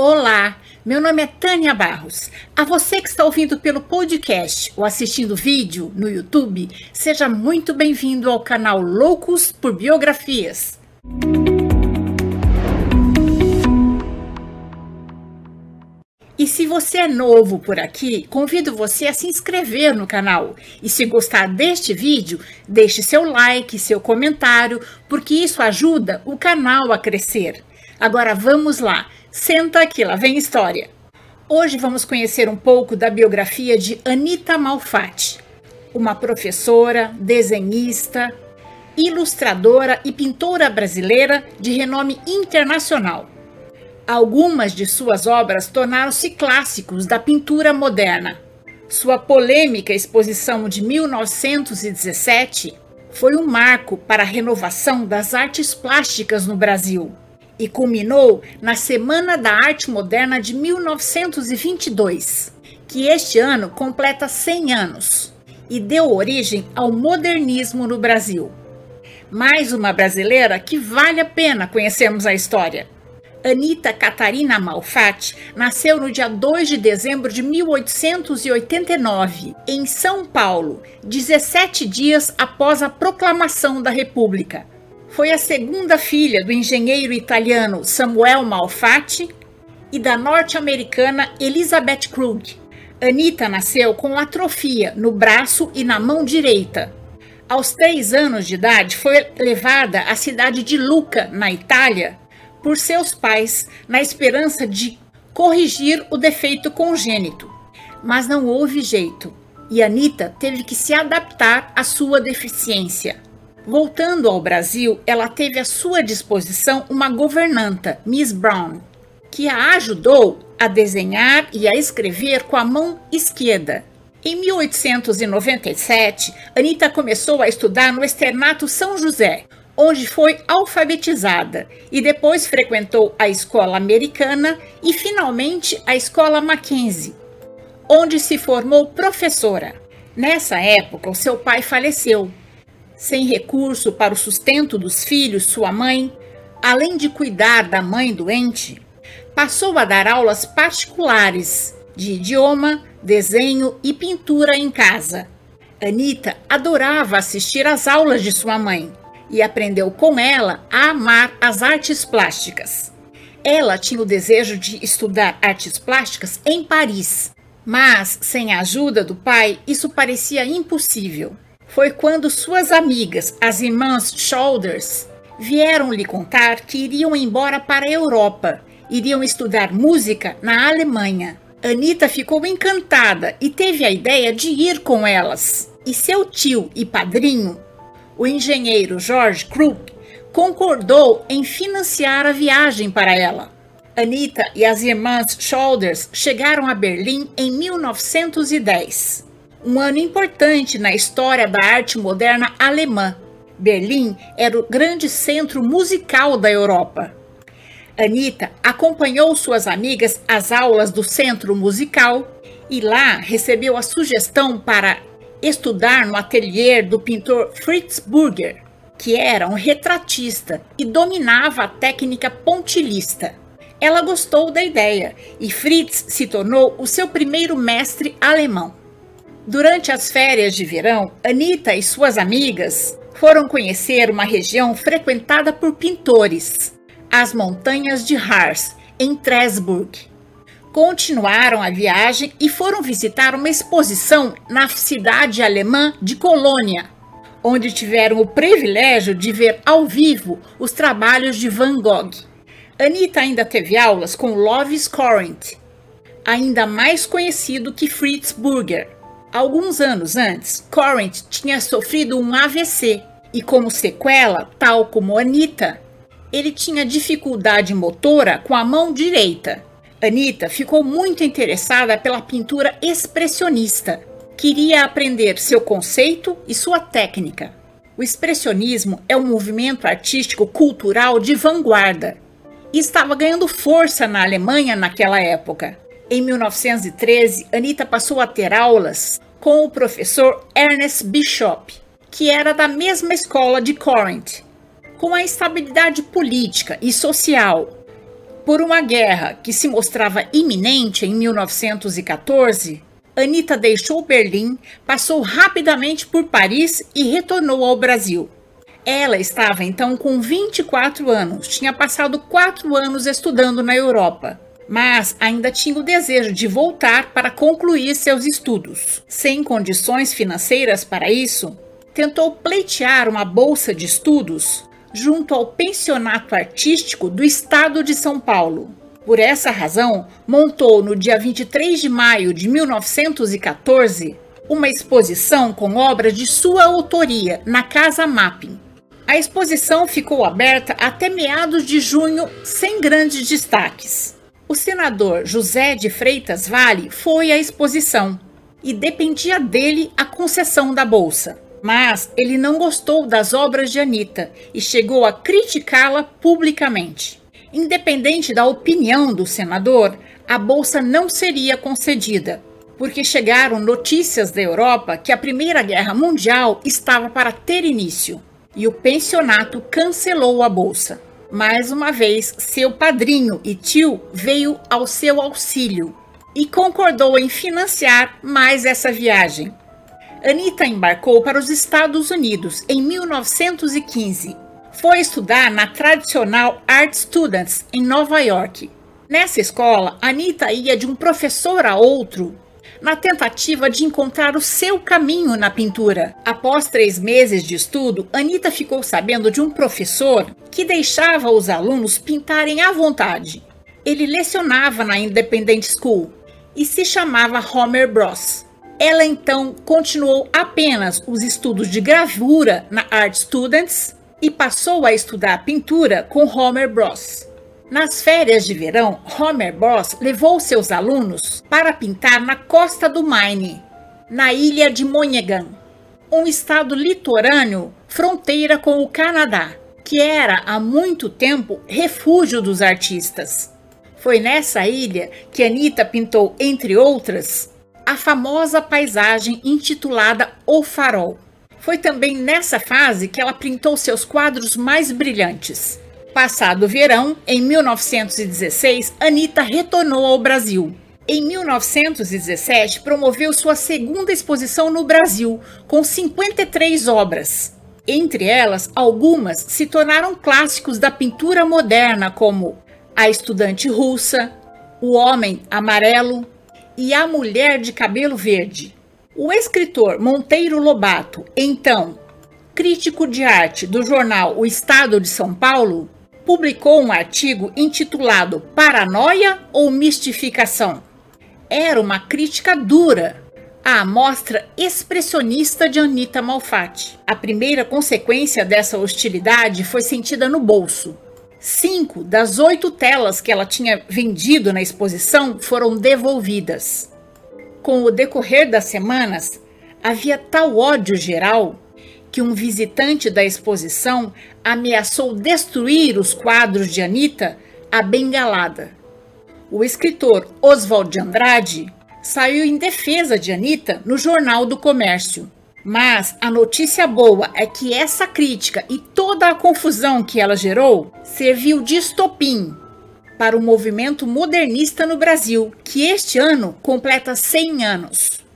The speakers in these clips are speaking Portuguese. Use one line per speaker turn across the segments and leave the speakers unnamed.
Olá, meu nome é Tânia Barros. A você que está ouvindo pelo podcast ou assistindo vídeo no YouTube, seja muito bem-vindo ao canal Loucos por Biografias. E se você é novo por aqui, convido você a se inscrever no canal. E se gostar deste vídeo, deixe seu like, seu comentário, porque isso ajuda o canal a crescer. Agora vamos lá. Senta aqui, lá vem história. Hoje vamos conhecer um pouco da biografia de Anita Malfatti, uma professora, desenhista, ilustradora e pintora brasileira de renome internacional. Algumas de suas obras tornaram-se clássicos da pintura moderna. Sua polêmica exposição de 1917 foi um marco para a renovação das artes plásticas no Brasil e culminou na Semana da Arte Moderna de 1922, que este ano completa 100 anos e deu origem ao modernismo no Brasil. Mais uma brasileira que vale a pena conhecermos a história. Anita Catarina Malfatti nasceu no dia 2 de dezembro de 1889, em São Paulo, 17 dias após a proclamação da República foi a segunda filha do engenheiro italiano Samuel Malfatti e da norte-americana Elizabeth Krug. Anita nasceu com atrofia no braço e na mão direita. Aos três anos de idade, foi levada à cidade de Lucca, na Itália, por seus pais, na esperança de corrigir o defeito congênito. Mas não houve jeito, e Anita teve que se adaptar à sua deficiência. Voltando ao Brasil, ela teve à sua disposição uma governanta, Miss Brown, que a ajudou a desenhar e a escrever com a mão esquerda. Em 1897, Anita começou a estudar no Externato São José, onde foi alfabetizada e depois frequentou a escola americana e finalmente a escola Mackenzie, onde se formou professora. Nessa época, o seu pai faleceu sem recurso para o sustento dos filhos, sua mãe, além de cuidar da mãe doente, passou a dar aulas particulares de idioma, desenho e pintura em casa. Anita adorava assistir às aulas de sua mãe e aprendeu com ela a amar as artes plásticas. Ela tinha o desejo de estudar artes plásticas em Paris, mas sem a ajuda do pai, isso parecia impossível foi quando suas amigas, as irmãs Shoulders, vieram lhe contar que iriam embora para a Europa, iriam estudar música na Alemanha. Anita ficou encantada e teve a ideia de ir com elas. E seu tio e padrinho, o engenheiro George Krug, concordou em financiar a viagem para ela. Anita e as irmãs Shoulders chegaram a Berlim em 1910 um ano importante na história da arte moderna alemã. Berlim era o grande centro musical da Europa. Anita acompanhou suas amigas às aulas do centro musical e lá recebeu a sugestão para estudar no ateliê do pintor Fritz Burger, que era um retratista e dominava a técnica pontilhista. Ela gostou da ideia e Fritz se tornou o seu primeiro mestre alemão. Durante as férias de verão, Anita e suas amigas foram conhecer uma região frequentada por pintores, as montanhas de Harz, em Tresburg. Continuaram a viagem e foram visitar uma exposição na cidade alemã de Colônia, onde tiveram o privilégio de ver ao vivo os trabalhos de Van Gogh. Anita ainda teve aulas com Lovis Corinth, ainda mais conhecido que Fritz Burger Alguns anos antes, Corinth tinha sofrido um AVC e, como sequela, tal como Anita, ele tinha dificuldade motora com a mão direita. Anita ficou muito interessada pela pintura expressionista. Queria aprender seu conceito e sua técnica. O expressionismo é um movimento artístico cultural de vanguarda e estava ganhando força na Alemanha naquela época. Em 1913, Anita passou a ter aulas com o professor Ernest Bishop, que era da mesma escola de Corinth. Com a estabilidade política e social Por uma guerra que se mostrava iminente em 1914, Anita deixou Berlim, passou rapidamente por Paris e retornou ao Brasil. Ela estava então com 24 anos, tinha passado quatro anos estudando na Europa, mas ainda tinha o desejo de voltar para concluir seus estudos. Sem condições financeiras para isso, tentou pleitear uma bolsa de estudos junto ao Pensionato Artístico do Estado de São Paulo. Por essa razão, montou no dia 23 de maio de 1914 uma exposição com obras de sua autoria na Casa Mapping. A exposição ficou aberta até meados de junho, sem grandes destaques. O senador José de Freitas Vale foi à exposição e dependia dele a concessão da bolsa. Mas ele não gostou das obras de Anitta e chegou a criticá-la publicamente. Independente da opinião do senador, a bolsa não seria concedida, porque chegaram notícias da Europa que a Primeira Guerra Mundial estava para ter início e o pensionato cancelou a bolsa. Mais uma vez, seu padrinho e tio veio ao seu auxílio e concordou em financiar mais essa viagem. Anita embarcou para os Estados Unidos em 1915. Foi estudar na tradicional Art Students em Nova York. Nessa escola, Anita ia de um professor a outro na tentativa de encontrar o seu caminho na pintura. Após três meses de estudo, Anita ficou sabendo de um professor que deixava os alunos pintarem à vontade. Ele lecionava na Independent School e se chamava Homer Bros. Ela então continuou apenas os estudos de gravura na Art Students e passou a estudar pintura com Homer Bros. Nas férias de verão, Homer Boss levou seus alunos para pintar na costa do Maine, na ilha de Monhegan, um estado litorâneo fronteira com o Canadá, que era há muito tempo refúgio dos artistas. Foi nessa ilha que Anita pintou, entre outras, a famosa paisagem intitulada O Farol. Foi também nessa fase que ela pintou seus quadros mais brilhantes. Passado o verão, em 1916, Anitta retornou ao Brasil. Em 1917, promoveu sua segunda exposição no Brasil, com 53 obras. Entre elas, algumas se tornaram clássicos da pintura moderna, como A Estudante Russa, O Homem Amarelo e A Mulher de Cabelo Verde. O escritor Monteiro Lobato, então crítico de arte do jornal O Estado de São Paulo, publicou um artigo intitulado Paranoia ou Mistificação? Era uma crítica dura à amostra expressionista de Anita Malfatti. A primeira consequência dessa hostilidade foi sentida no bolso. Cinco das oito telas que ela tinha vendido na exposição foram devolvidas. Com o decorrer das semanas, havia tal ódio geral que um visitante da exposição ameaçou destruir os quadros de Anita a bengalada. O escritor Oswald de Andrade saiu em defesa de Anita no Jornal do Comércio. Mas a notícia boa é que essa crítica e toda a confusão que ela gerou serviu de estopim para o movimento modernista no Brasil, que este ano completa 100 anos.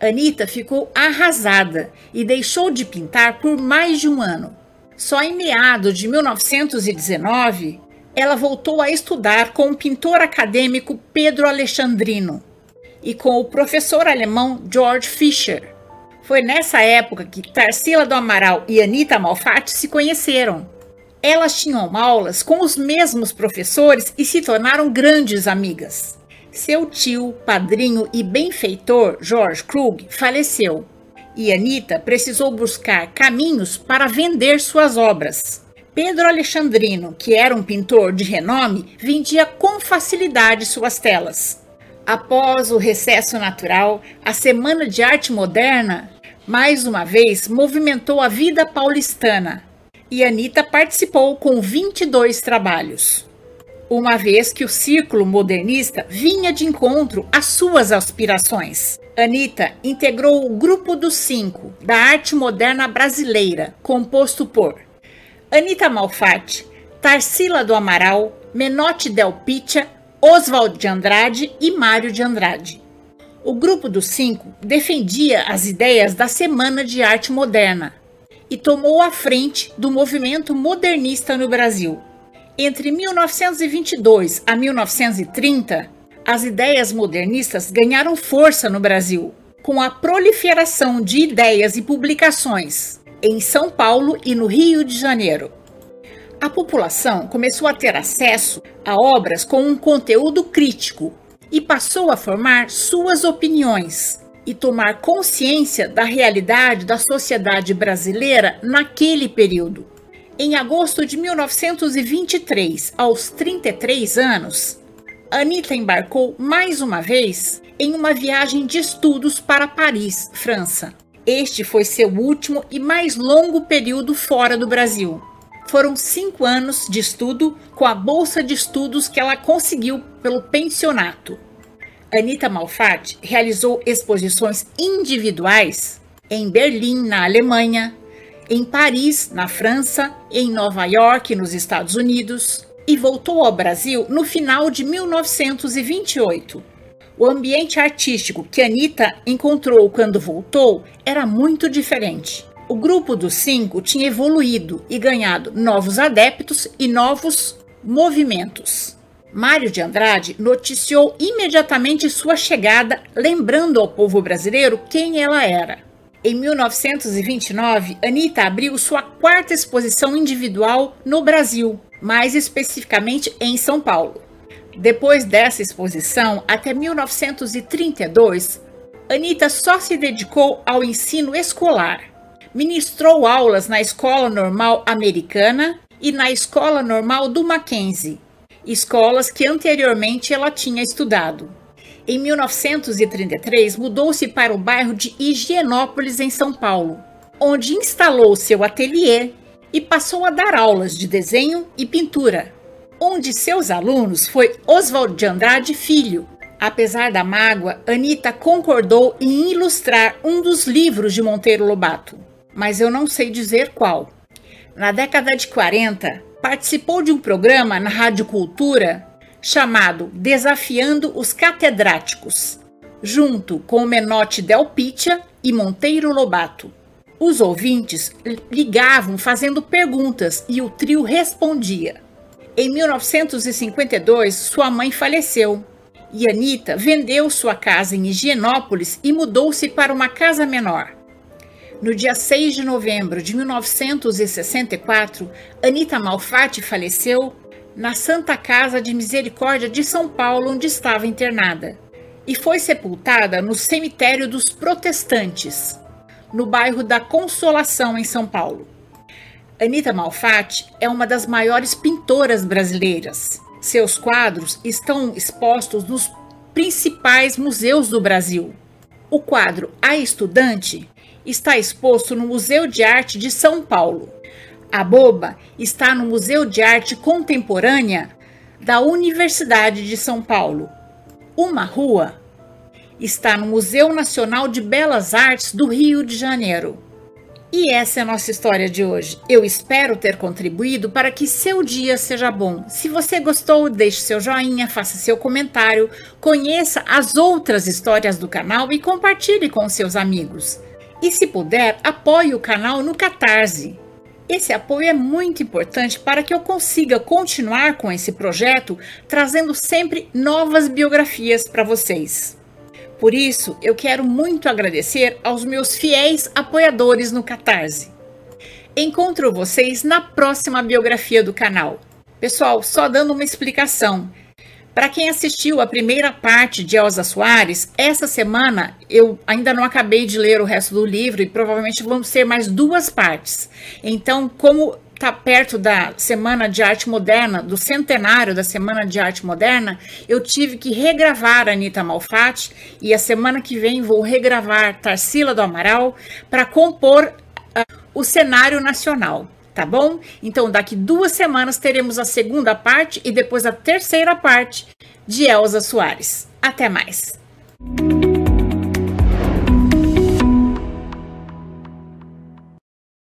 Anita ficou arrasada e deixou de pintar por mais de um ano. Só em meados de 1919, ela voltou a estudar com o pintor acadêmico Pedro Alexandrino e com o professor alemão George Fischer. Foi nessa época que Tarsila do Amaral e Anita Malfatti se conheceram. Elas tinham aulas com os mesmos professores e se tornaram grandes amigas. Seu tio, padrinho e benfeitor, George Krug, faleceu e Anita precisou buscar caminhos para vender suas obras. Pedro Alexandrino, que era um pintor de renome, vendia com facilidade suas telas. Após o recesso natural, a Semana de Arte Moderna mais uma vez movimentou a vida paulistana e Anita participou com 22 trabalhos uma vez que o círculo modernista vinha de encontro às suas aspirações. Anitta integrou o Grupo dos Cinco da Arte Moderna Brasileira, composto por Anita Malfatti, Tarsila do Amaral, Menotti Del Piccia, Oswald de Andrade e Mário de Andrade. O grupo dos cinco defendia as ideias da Semana de Arte Moderna e tomou a frente do movimento modernista no Brasil. Entre 1922 a 1930, as ideias modernistas ganharam força no Brasil, com a proliferação de ideias e publicações em São Paulo e no Rio de Janeiro. A população começou a ter acesso a obras com um conteúdo crítico e passou a formar suas opiniões e tomar consciência da realidade da sociedade brasileira naquele período. Em agosto de 1923, aos 33 anos, Anitta embarcou mais uma vez em uma viagem de estudos para Paris, França. Este foi seu último e mais longo período fora do Brasil. Foram cinco anos de estudo com a bolsa de estudos que ela conseguiu pelo pensionato. Anita Malfatti realizou exposições individuais em Berlim, na Alemanha, em Paris, na França, em Nova York, nos Estados Unidos, e voltou ao Brasil no final de 1928. O ambiente artístico que Anitta encontrou quando voltou era muito diferente. O grupo dos cinco tinha evoluído e ganhado novos adeptos e novos movimentos. Mário de Andrade noticiou imediatamente sua chegada, lembrando ao povo brasileiro quem ela era. Em 1929, Anitta abriu sua quarta exposição individual no Brasil, mais especificamente em São Paulo. Depois dessa exposição, até 1932, Anitta só se dedicou ao ensino escolar. Ministrou aulas na Escola Normal Americana e na Escola Normal do Mackenzie, escolas que anteriormente ela tinha estudado. Em 1933, mudou-se para o bairro de Higienópolis, em São Paulo, onde instalou seu ateliê e passou a dar aulas de desenho e pintura. Um de seus alunos foi Oswald de Andrade Filho. Apesar da mágoa, Anita concordou em ilustrar um dos livros de Monteiro Lobato, mas eu não sei dizer qual. Na década de 40, participou de um programa na Rádio Cultura chamado Desafiando os Catedráticos, junto com Menotti Del Piccia e Monteiro Lobato. Os ouvintes ligavam fazendo perguntas e o trio respondia. Em 1952, sua mãe faleceu e Anita vendeu sua casa em Higienópolis e mudou-se para uma casa menor. No dia 6 de novembro de 1964, Anita Malfatti faleceu na Santa Casa de Misericórdia de São Paulo, onde estava internada, e foi sepultada no Cemitério dos Protestantes, no bairro da Consolação, em São Paulo. Anita Malfatti é uma das maiores pintoras brasileiras. Seus quadros estão expostos nos principais museus do Brasil. O quadro A Estudante está exposto no Museu de Arte de São Paulo. A Boba está no Museu de Arte Contemporânea da Universidade de São Paulo. Uma Rua está no Museu Nacional de Belas Artes do Rio de Janeiro. E essa é a nossa história de hoje. Eu espero ter contribuído para que seu dia seja bom. Se você gostou, deixe seu joinha, faça seu comentário, conheça as outras histórias do canal e compartilhe com seus amigos. E se puder, apoie o canal no Catarse. Esse apoio é muito importante para que eu consiga continuar com esse projeto, trazendo sempre novas biografias para vocês. Por isso, eu quero muito agradecer aos meus fiéis apoiadores no Catarse. Encontro vocês na próxima biografia do canal. Pessoal, só dando uma explicação. Para quem assistiu a primeira parte de Elza Soares, essa semana eu ainda não acabei de ler o resto do livro e provavelmente vão ser mais duas partes. Então, como está perto da Semana de Arte Moderna, do centenário da Semana de Arte Moderna, eu tive que regravar Anitta Malfatti e a semana que vem vou regravar Tarsila do Amaral para compor uh, o cenário nacional. Tá bom? Então, daqui duas semanas teremos a segunda parte e depois a terceira parte de Elza Soares. Até mais!